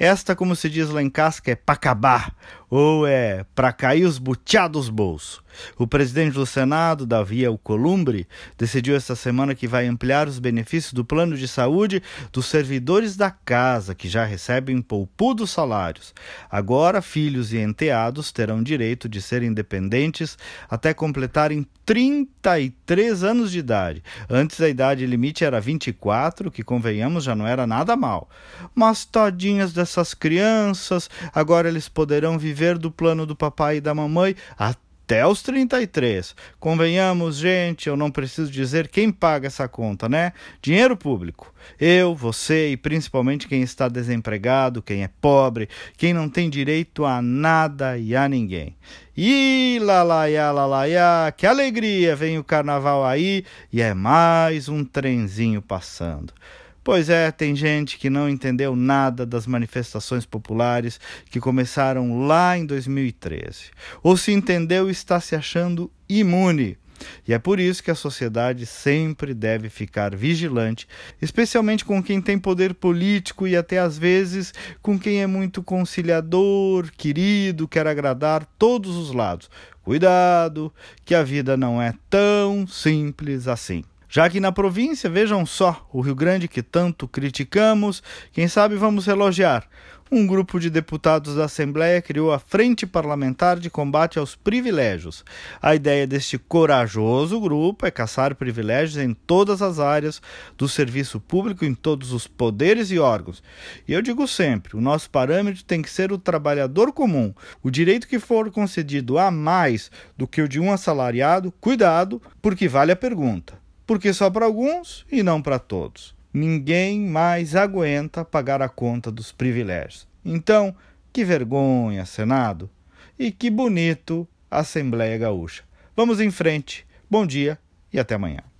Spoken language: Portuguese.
Esta, como se diz lá em casca, é para acabar, ou é para cair os buteados bolsos. O presidente do Senado, Davi Alcolumbre, decidiu esta semana que vai ampliar os benefícios do plano de saúde dos servidores da casa, que já recebem poupudos salários. Agora, filhos e enteados terão direito de ser independentes até completarem 33 anos de idade. Antes a idade limite era 24, que convenhamos já não era nada mal. Mas todinhas dessas crianças, agora eles poderão viver do plano do papai e da mamãe até os 33. Convenhamos, gente, eu não preciso dizer quem paga essa conta, né? Dinheiro público. Eu, você e principalmente quem está desempregado, quem é pobre, quem não tem direito a nada e a ninguém. E lá lá lá lá lá, que alegria! Vem o carnaval aí e é mais um trenzinho passando. Pois é, tem gente que não entendeu nada das manifestações populares que começaram lá em 2013. Ou se entendeu está se achando imune. E é por isso que a sociedade sempre deve ficar vigilante, especialmente com quem tem poder político e até às vezes com quem é muito conciliador, querido, quer agradar todos os lados. Cuidado, que a vida não é tão simples assim. Já que na província, vejam só, o Rio Grande que tanto criticamos, quem sabe vamos elogiar. Um grupo de deputados da Assembleia criou a Frente Parlamentar de Combate aos Privilégios. A ideia deste corajoso grupo é caçar privilégios em todas as áreas do serviço público, em todos os poderes e órgãos. E eu digo sempre: o nosso parâmetro tem que ser o trabalhador comum. O direito que for concedido a mais do que o de um assalariado, cuidado, porque vale a pergunta porque só para alguns e não para todos. Ninguém mais aguenta pagar a conta dos privilégios. Então, que vergonha, Senado! E que bonito Assembleia Gaúcha. Vamos em frente. Bom dia e até amanhã.